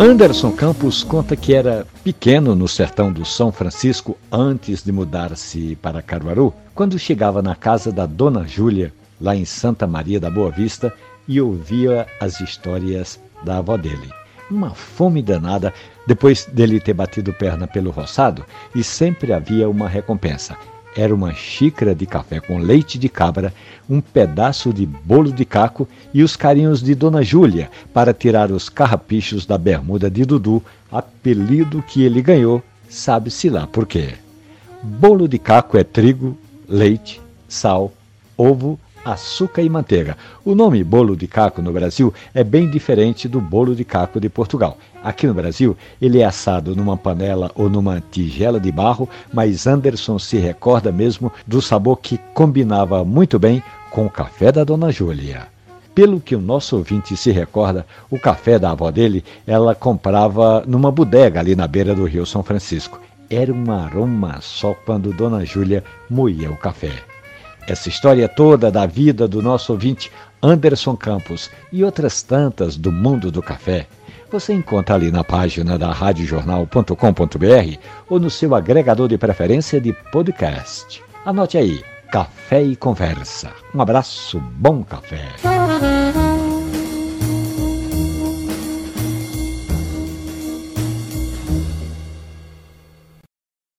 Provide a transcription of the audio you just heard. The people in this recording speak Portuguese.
Anderson Campos conta que era pequeno no sertão do São Francisco antes de mudar-se para Caruaru, quando chegava na casa da Dona Júlia, lá em Santa Maria da Boa Vista, e ouvia as histórias da avó dele. Uma fome danada depois dele ter batido perna pelo roçado e sempre havia uma recompensa era uma xícara de café com leite de cabra, um pedaço de bolo de caco e os carinhos de Dona Júlia para tirar os carrapichos da bermuda de Dudu, apelido que ele ganhou, sabe-se lá por quê. Bolo de caco é trigo, leite, sal, ovo açúcar e manteiga. O nome bolo de caco no Brasil é bem diferente do bolo de caco de Portugal. Aqui no Brasil, ele é assado numa panela ou numa tigela de barro, mas Anderson se recorda mesmo do sabor que combinava muito bem com o café da Dona Júlia. Pelo que o nosso ouvinte se recorda, o café da avó dele ela comprava numa bodega ali na beira do Rio São Francisco. Era um aroma só quando Dona Júlia moía o café. Essa história toda da vida do nosso ouvinte Anderson Campos e outras tantas do mundo do café, você encontra ali na página da radiojornal.com.br ou no seu agregador de preferência de podcast. Anote aí, Café e Conversa. Um abraço, bom café.